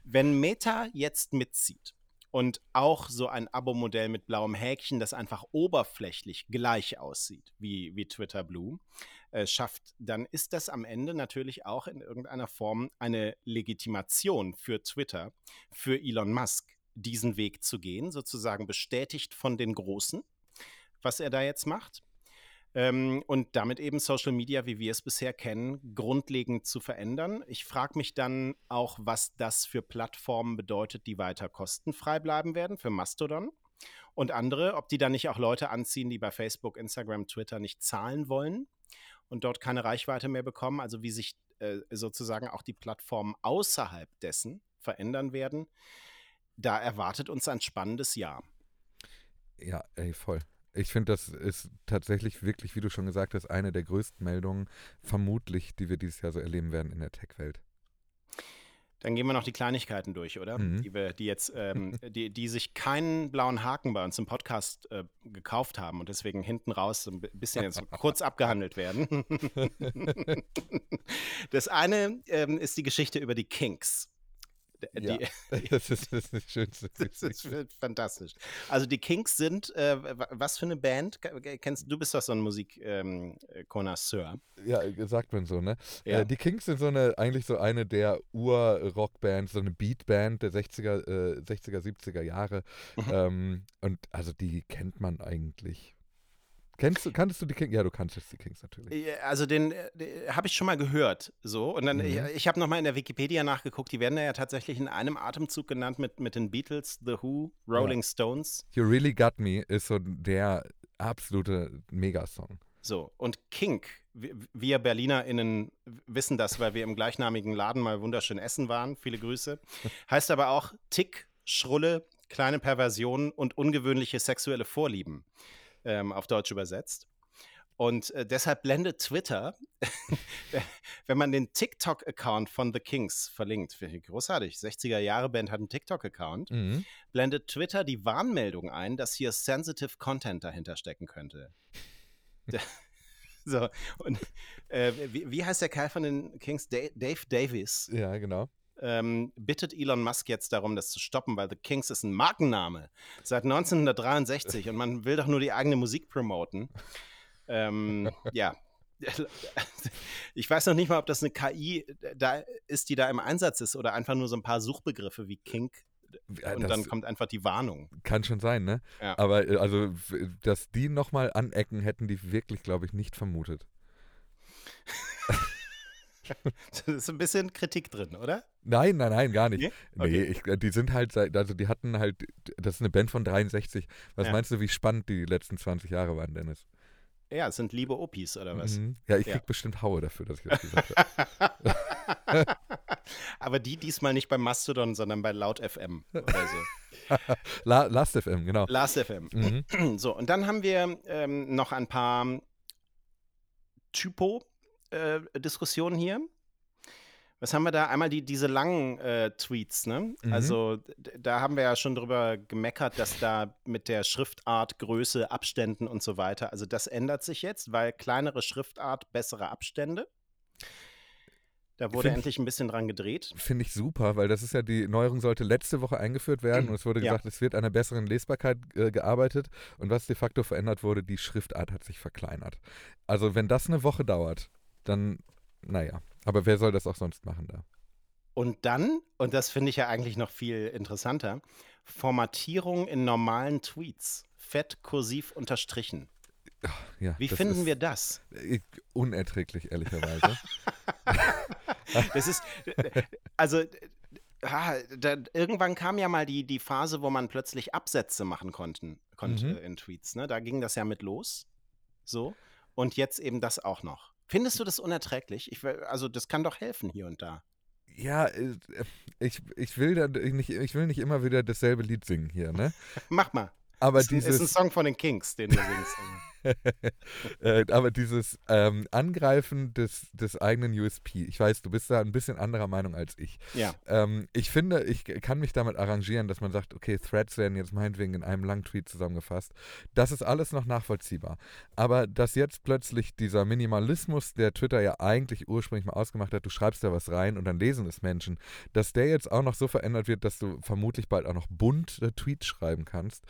wenn Meta jetzt mitzieht und auch so ein Abo-Modell mit blauem Häkchen, das einfach oberflächlich gleich aussieht wie, wie Twitter Blue, äh, schafft, dann ist das am Ende natürlich auch in irgendeiner Form eine Legitimation für Twitter, für Elon Musk, diesen Weg zu gehen, sozusagen bestätigt von den Großen, was er da jetzt macht. Ähm, und damit eben Social Media, wie wir es bisher kennen, grundlegend zu verändern. Ich frage mich dann auch, was das für Plattformen bedeutet, die weiter kostenfrei bleiben werden, für Mastodon und andere, ob die dann nicht auch Leute anziehen, die bei Facebook, Instagram, Twitter nicht zahlen wollen und dort keine Reichweite mehr bekommen, also wie sich äh, sozusagen auch die Plattformen außerhalb dessen verändern werden. Da erwartet uns ein spannendes Jahr. Ja, ey, voll. Ich finde, das ist tatsächlich wirklich, wie du schon gesagt hast, eine der größten Meldungen, vermutlich, die wir dieses Jahr so erleben werden in der Tech-Welt. Dann gehen wir noch die Kleinigkeiten durch, oder? Mhm. Die, wir, die jetzt, ähm, [laughs] die, die sich keinen blauen Haken bei uns im Podcast äh, gekauft haben und deswegen hinten raus so ein bisschen jetzt [laughs] kurz abgehandelt werden. [laughs] das eine ähm, ist die Geschichte über die Kinks. Die, [laughs] [laughs] ja, das, ist, das ist das Schönste. [laughs] Das ist fantastisch. Also die Kinks sind, äh, was für eine Band? Kennst du bist doch so ein Musikkonnoisseur. Ähm, ja, sagt man so, ne? Ja. Äh, die Kinks sind so eine, eigentlich so eine der Ur-Rockbands, so eine Beatband der 60er, äh, 60er, 70er Jahre. Mhm. Ähm, und also die kennt man eigentlich Kennst du, kanntest du die Kings? Ja, du kannst jetzt die Kings natürlich. Also den, den habe ich schon mal gehört, so. Und dann, mhm. ich, ich habe nochmal in der Wikipedia nachgeguckt, die werden ja tatsächlich in einem Atemzug genannt mit, mit den Beatles, The Who, Rolling ja. Stones. You Really Got Me ist so der absolute Megasong. So, und Kink, wir BerlinerInnen wissen das, weil wir im gleichnamigen Laden mal wunderschön essen waren, viele Grüße, [laughs] heißt aber auch Tick, Schrulle, kleine Perversionen und ungewöhnliche sexuelle Vorlieben ähm, auf Deutsch übersetzt. Und äh, deshalb blendet Twitter, [laughs] wenn man den TikTok-Account von The Kings verlinkt, finde ich großartig, 60er-Jahre-Band hat einen TikTok-Account, mhm. blendet Twitter die Warnmeldung ein, dass hier sensitive Content dahinter stecken könnte. [laughs] so, und äh, wie, wie, heißt der Kerl von den Kings? Dave Davis. Ja, genau ähm, bittet Elon Musk jetzt darum, das zu stoppen, weil The Kings ist ein Markenname seit 1963 und man will doch nur die eigene Musik promoten. Ähm, ja. [laughs] Ich weiß noch nicht mal, ob das eine KI da ist, die da im Einsatz ist oder einfach nur so ein paar Suchbegriffe wie Kink und das dann kommt einfach die Warnung. Kann schon sein, ne? Ja. Aber äh, also, dass die nochmal anecken, hätten die wirklich, glaube ich, nicht vermutet. [laughs] [laughs] da ist ein bisschen Kritik drin, oder? Nein, nein, nein, gar nicht. Nee? Nee, Okay. ich, die sind halt, also die hatten halt, das ist eine Band von 63. Was Ja. meinst du, wie spannend die letzten 20 Jahre waren, Dennis? Ja, es sind liebe Opis, oder was? Mhm. Ja, ich Ja. krieg bestimmt Haue dafür, dass ich das gesagt habe. [laughs] Aber die diesmal nicht bei Mastodon, sondern bei Laut FM oder so. [laughs] La Last FM, genau. Last FM. Mhm. [clears throat] So, und dann haben wir ähm, noch ein paar Typo-Diskussionen hier. Was haben wir da? Einmal die, diese langen äh, Tweets, ne? Mhm. Also da haben wir ja schon drüber gemeckert, dass da mit der Schriftart, Größe, Abständen und so weiter, also das ändert sich jetzt, weil kleinere Schriftart, bessere Abstände. Da wurde Find- endlich ein bisschen dran gedreht. Finde ich super, weil das ist ja, die Neuerung sollte letzte Woche eingeführt werden und es wurde Ja. gesagt, es wird an einer besseren Lesbarkeit äh, gearbeitet und was de facto verändert wurde, die Schriftart hat sich verkleinert. Also wenn das eine Woche dauert, dann, naja, aber wer soll das auch sonst machen da? Und dann, und das finde ich ja eigentlich noch viel interessanter, Formatierung in normalen Tweets. Fett, kursiv, unterstrichen. Ja, Wie finden wir das? äh, Unerträglich, ehrlicherweise. [laughs] Das ist, also, ah, da, irgendwann kam ja mal die, die Phase, wo man plötzlich Absätze machen konnten, konnte Mhm. in Tweets. Ne? Da ging das ja mit los. So. Und jetzt eben das auch noch. Findest du das unerträglich? Ich, will- also, das kann doch helfen hier und da. ja, äh, ich, ich, will da nicht, ich will nicht immer wieder dasselbe Lied singen hier, ne? [laughs] Mach mal. Aber ist, ein, ist ein Song von den Kings, den du singst. [laughs] äh, aber dieses ähm, Angreifen des, des eigenen USP, ich weiß, du bist da ein bisschen anderer Meinung als ich. ja. Ähm, ich finde, ich kann mich damit arrangieren, dass man sagt, okay, Threads werden jetzt meinetwegen in einem langen Tweet zusammengefasst. Das ist alles noch nachvollziehbar. Aber dass jetzt plötzlich dieser Minimalismus, der Twitter ja eigentlich ursprünglich mal ausgemacht hat, du schreibst da was rein und dann lesen es Menschen, dass der jetzt auch noch so verändert wird, dass du vermutlich bald auch noch bunt äh, Tweets schreiben kannst,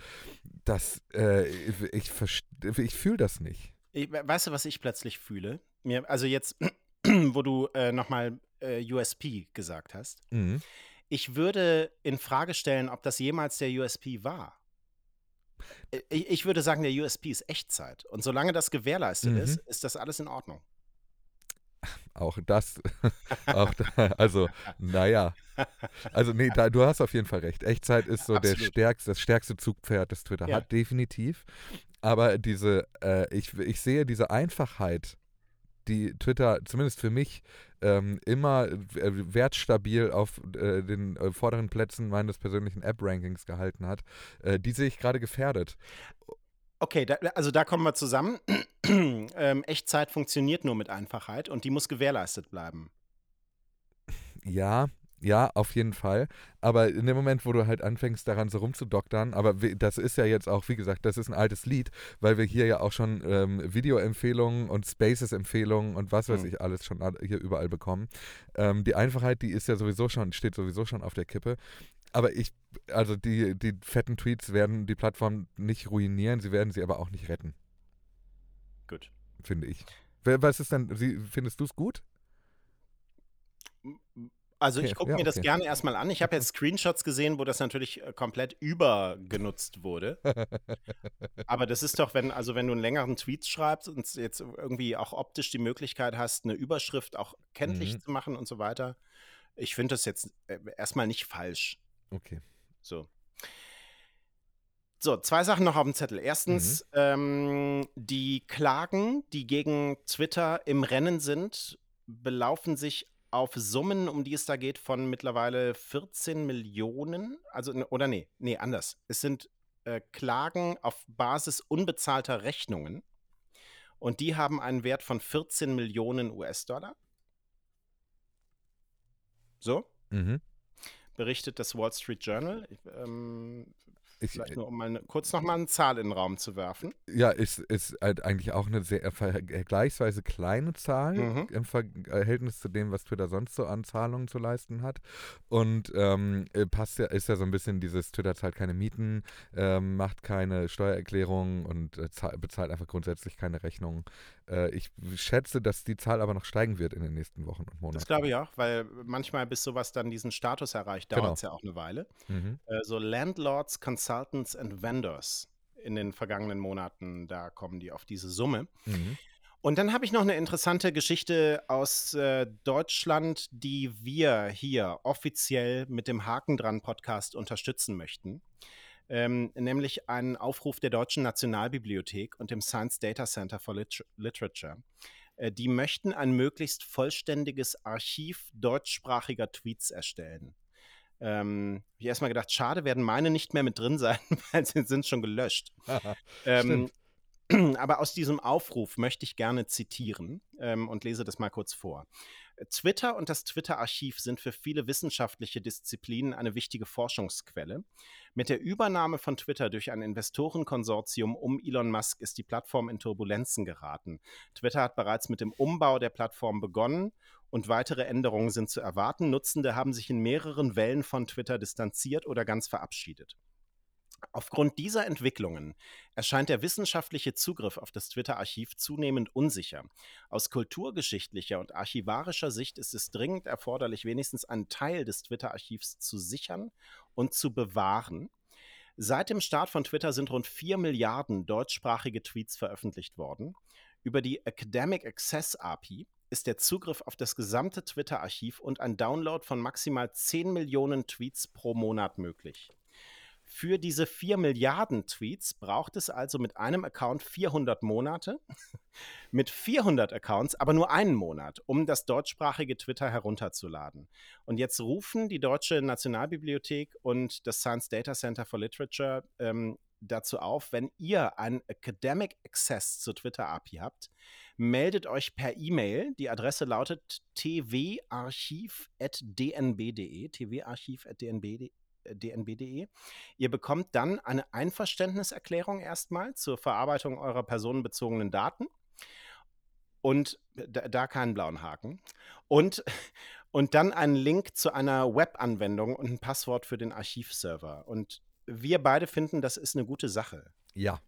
das, äh, ich, verst- ich fühle das nicht. Ich, we- weißt du, was ich plötzlich fühle? Mir, also jetzt, [clears throat] wo du äh, nochmal äh, USP gesagt hast. Mhm. Ich würde in Frage stellen, ob das jemals der USP war. Äh, Ich, ich würde sagen, der USP ist Echtzeit. Und solange das gewährleistet Mhm. ist, ist das alles in Ordnung. Auch das, [laughs] auch da, also, naja. Also, nee, da, du hast auf jeden Fall recht. Echtzeit ist so der stärkste, das stärkste Zugpferd, das Twitter Ja. hat, definitiv. Aber diese, äh, ich, ich sehe diese Einfachheit, die Twitter, zumindest für mich, ähm, immer äh, wertstabil auf äh, den äh, vorderen Plätzen meines persönlichen App-Rankings gehalten hat, äh, die sehe ich gerade gefährdet. Okay, da, also da kommen wir zusammen. [clears throat] ähm, Echtzeit funktioniert nur mit Einfachheit und die muss gewährleistet bleiben. Ja, ja, auf jeden Fall. Aber in dem Moment, wo du halt anfängst, daran so rumzudoktern, aber das ist ja jetzt auch, wie gesagt, das ist ein altes Lied, weil wir hier ja auch schon ähm, Videoempfehlungen und Spaces-Empfehlungen und was weiß Hm. ich alles schon hier überall bekommen. Ähm, die Einfachheit, die ist ja sowieso schon, steht sowieso schon auf der Kippe. Aber ich, also die, die fetten Tweets werden die Plattform nicht ruinieren, sie werden sie aber auch nicht retten, Gut. finde ich. Was ist denn, findest du es gut? Also Okay, ich gucke ja, mir das okay. gerne erstmal an. Ich habe jetzt [laughs] Screenshots gesehen, wo das natürlich äh, komplett übergenutzt wurde. Aber das ist doch, wenn, also wenn du einen längeren Tweet schreibst und jetzt irgendwie auch optisch die Möglichkeit hast, eine Überschrift auch kenntlich Mhm. zu machen und so weiter. Ich finde das jetzt äh, erstmal nicht falsch. Okay. So. So, zwei Sachen noch auf dem Zettel. Erstens, ähm, die Klagen, die gegen Twitter im Rennen sind, belaufen sich auf Summen, um die es da geht, von mittlerweile 14 Millionen. Also, ne, oder nee, nee, anders. Es sind äh, Klagen auf Basis unbezahlter Rechnungen. Und die haben einen Wert von 14 Millionen US-Dollar. So, Mhm. berichtet das Wall Street Journal. Ähm, Ich, Vielleicht nur, um mal eine, kurz nochmal eine Zahl in den Raum zu werfen. Ja, ist, ist halt eigentlich auch eine sehr vergleichsweise kleine Zahl Mhm. im Verhältnis zu dem, was Twitter sonst so an Zahlungen zu leisten hat. Und ähm, äh, passt ja, ist ja so ein bisschen dieses, Twitter zahlt keine Mieten, ähm, macht keine Steuererklärung und äh, zahl- bezahlt einfach grundsätzlich keine Rechnungen. Äh, ich schätze, dass die Zahl aber noch steigen wird in den nächsten Wochen und Monaten. Das glaube ich auch, weil manchmal, bis sowas dann diesen Status erreicht, Genau. dauert es ja auch eine Weile. Mhm. Äh, so Landlords, Consultants and Vendors in den vergangenen Monaten, da kommen die auf diese Summe. Mhm. Und dann habe ich noch eine interessante Geschichte aus äh, Deutschland, die wir hier offiziell mit dem Haken dran Podcast unterstützen möchten. Ähm, nämlich einen Aufruf der Deutschen Nationalbibliothek und dem Science Data Center for Lit Literature. Äh, die möchten ein möglichst vollständiges Archiv deutschsprachiger Tweets erstellen. Ähm, ich erstmal gedacht, schade, werden meine nicht mehr mit drin sein, [laughs] weil sie sind schon gelöscht. [laughs] ähm, [clears throat] aber aus diesem Aufruf möchte ich gerne zitieren ähm, und lese das mal kurz vor. Twitter und das Twitter-Archiv sind für viele wissenschaftliche Disziplinen eine wichtige Forschungsquelle. Mit der Übernahme von Twitter durch ein Investorenkonsortium um Elon Musk ist die Plattform in Turbulenzen geraten. Twitter hat bereits mit dem Umbau der Plattform begonnen und weitere Änderungen sind zu erwarten. Nutzende haben sich in mehreren Wellen von Twitter distanziert oder ganz verabschiedet. Aufgrund dieser Entwicklungen erscheint der wissenschaftliche Zugriff auf das Twitter-Archiv zunehmend unsicher. Aus kulturgeschichtlicher und archivarischer Sicht ist es dringend erforderlich, wenigstens einen Teil des Twitter-Archivs zu sichern und zu bewahren. Seit dem Start von Twitter sind rund 4 Milliarden deutschsprachige Tweets veröffentlicht worden. Über die Academic Access API ist der Zugriff auf das gesamte Twitter-Archiv und ein Download von maximal 10 Millionen Tweets pro Monat möglich. Für diese 4 Milliarden Tweets braucht es also mit einem Account 400 Monate, [laughs] mit 400 Accounts aber nur einen Monat, um das deutschsprachige Twitter herunterzuladen. Und jetzt rufen die Deutsche Nationalbibliothek und das Science Data Center for Literature ähm, dazu auf, wenn ihr einen Academic Access zur Twitter API habt, meldet euch per E-Mail. Die Adresse lautet twarchiv.dnb.de, twarchiv.dnb.de dnb.de. Ihr bekommt dann eine Einverständniserklärung erstmal zur Verarbeitung eurer personenbezogenen Daten und da, da keinen blauen Haken. Und, und dann einen Link zu einer Webanwendung und ein Passwort für den Archivserver. Und wir beide finden, das ist eine gute Sache. Ja,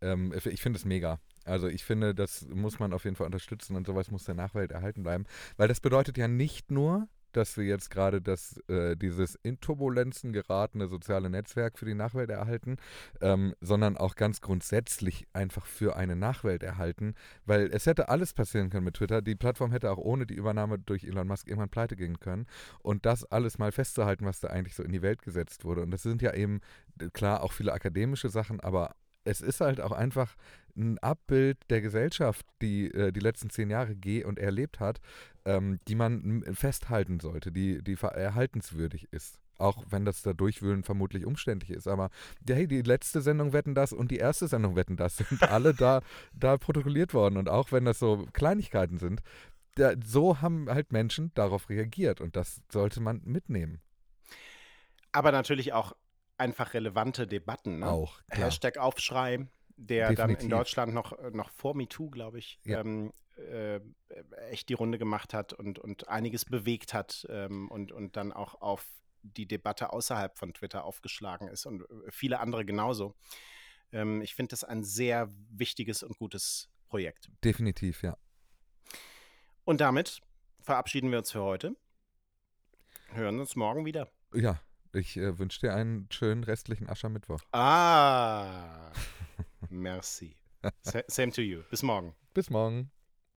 ähm, ich finde es mega. Also ich finde, das muss man auf jeden Fall unterstützen und sowas muss der Nachwelt erhalten bleiben. Weil das bedeutet ja nicht nur, dass wir jetzt gerade äh, dieses in Turbulenzen geratene soziale Netzwerk für die Nachwelt erhalten, ähm, sondern auch ganz grundsätzlich einfach für eine Nachwelt erhalten, weil es hätte alles passieren können mit Twitter. Die Plattform hätte auch ohne die Übernahme durch Elon Musk irgendwann pleite gehen können. Und das alles mal festzuhalten, was da eigentlich so in die Welt gesetzt wurde. Und das sind ja eben, klar, auch viele akademische Sachen, aber es ist halt auch einfach ein Abbild der Gesellschaft, die äh, die letzten zehn Jahre ge- und erlebt hat, ähm, die man festhalten sollte, die, die erhaltenswürdig ist. Auch wenn das da durchwühlen vermutlich umständlich ist. Aber hey, die letzte Sendung Wetten das und die erste Sendung Wetten das sind [laughs] alle da, da protokolliert worden. Und auch wenn das so Kleinigkeiten sind, da, so haben halt Menschen darauf reagiert. Und das sollte man mitnehmen. Aber natürlich auch einfach relevante Debatten. Ne? Auch. Klar. Hashtag Aufschrei, der Definitiv. dann in Deutschland noch, noch vor MeToo, glaube ich, ja. ähm, äh, echt die Runde gemacht hat und, und einiges bewegt hat ähm, und, und dann auch auf die Debatte außerhalb von Twitter aufgeschlagen ist und äh, viele andere genauso. Ähm, ich finde das ein sehr wichtiges und gutes Projekt. Definitiv, ja. Und damit verabschieden wir uns für heute. Hören uns morgen wieder. Ja, ich äh, wünsche dir einen schönen restlichen Aschermittwoch. Ah, [laughs] merci. Same to you. Bis morgen. Bis morgen.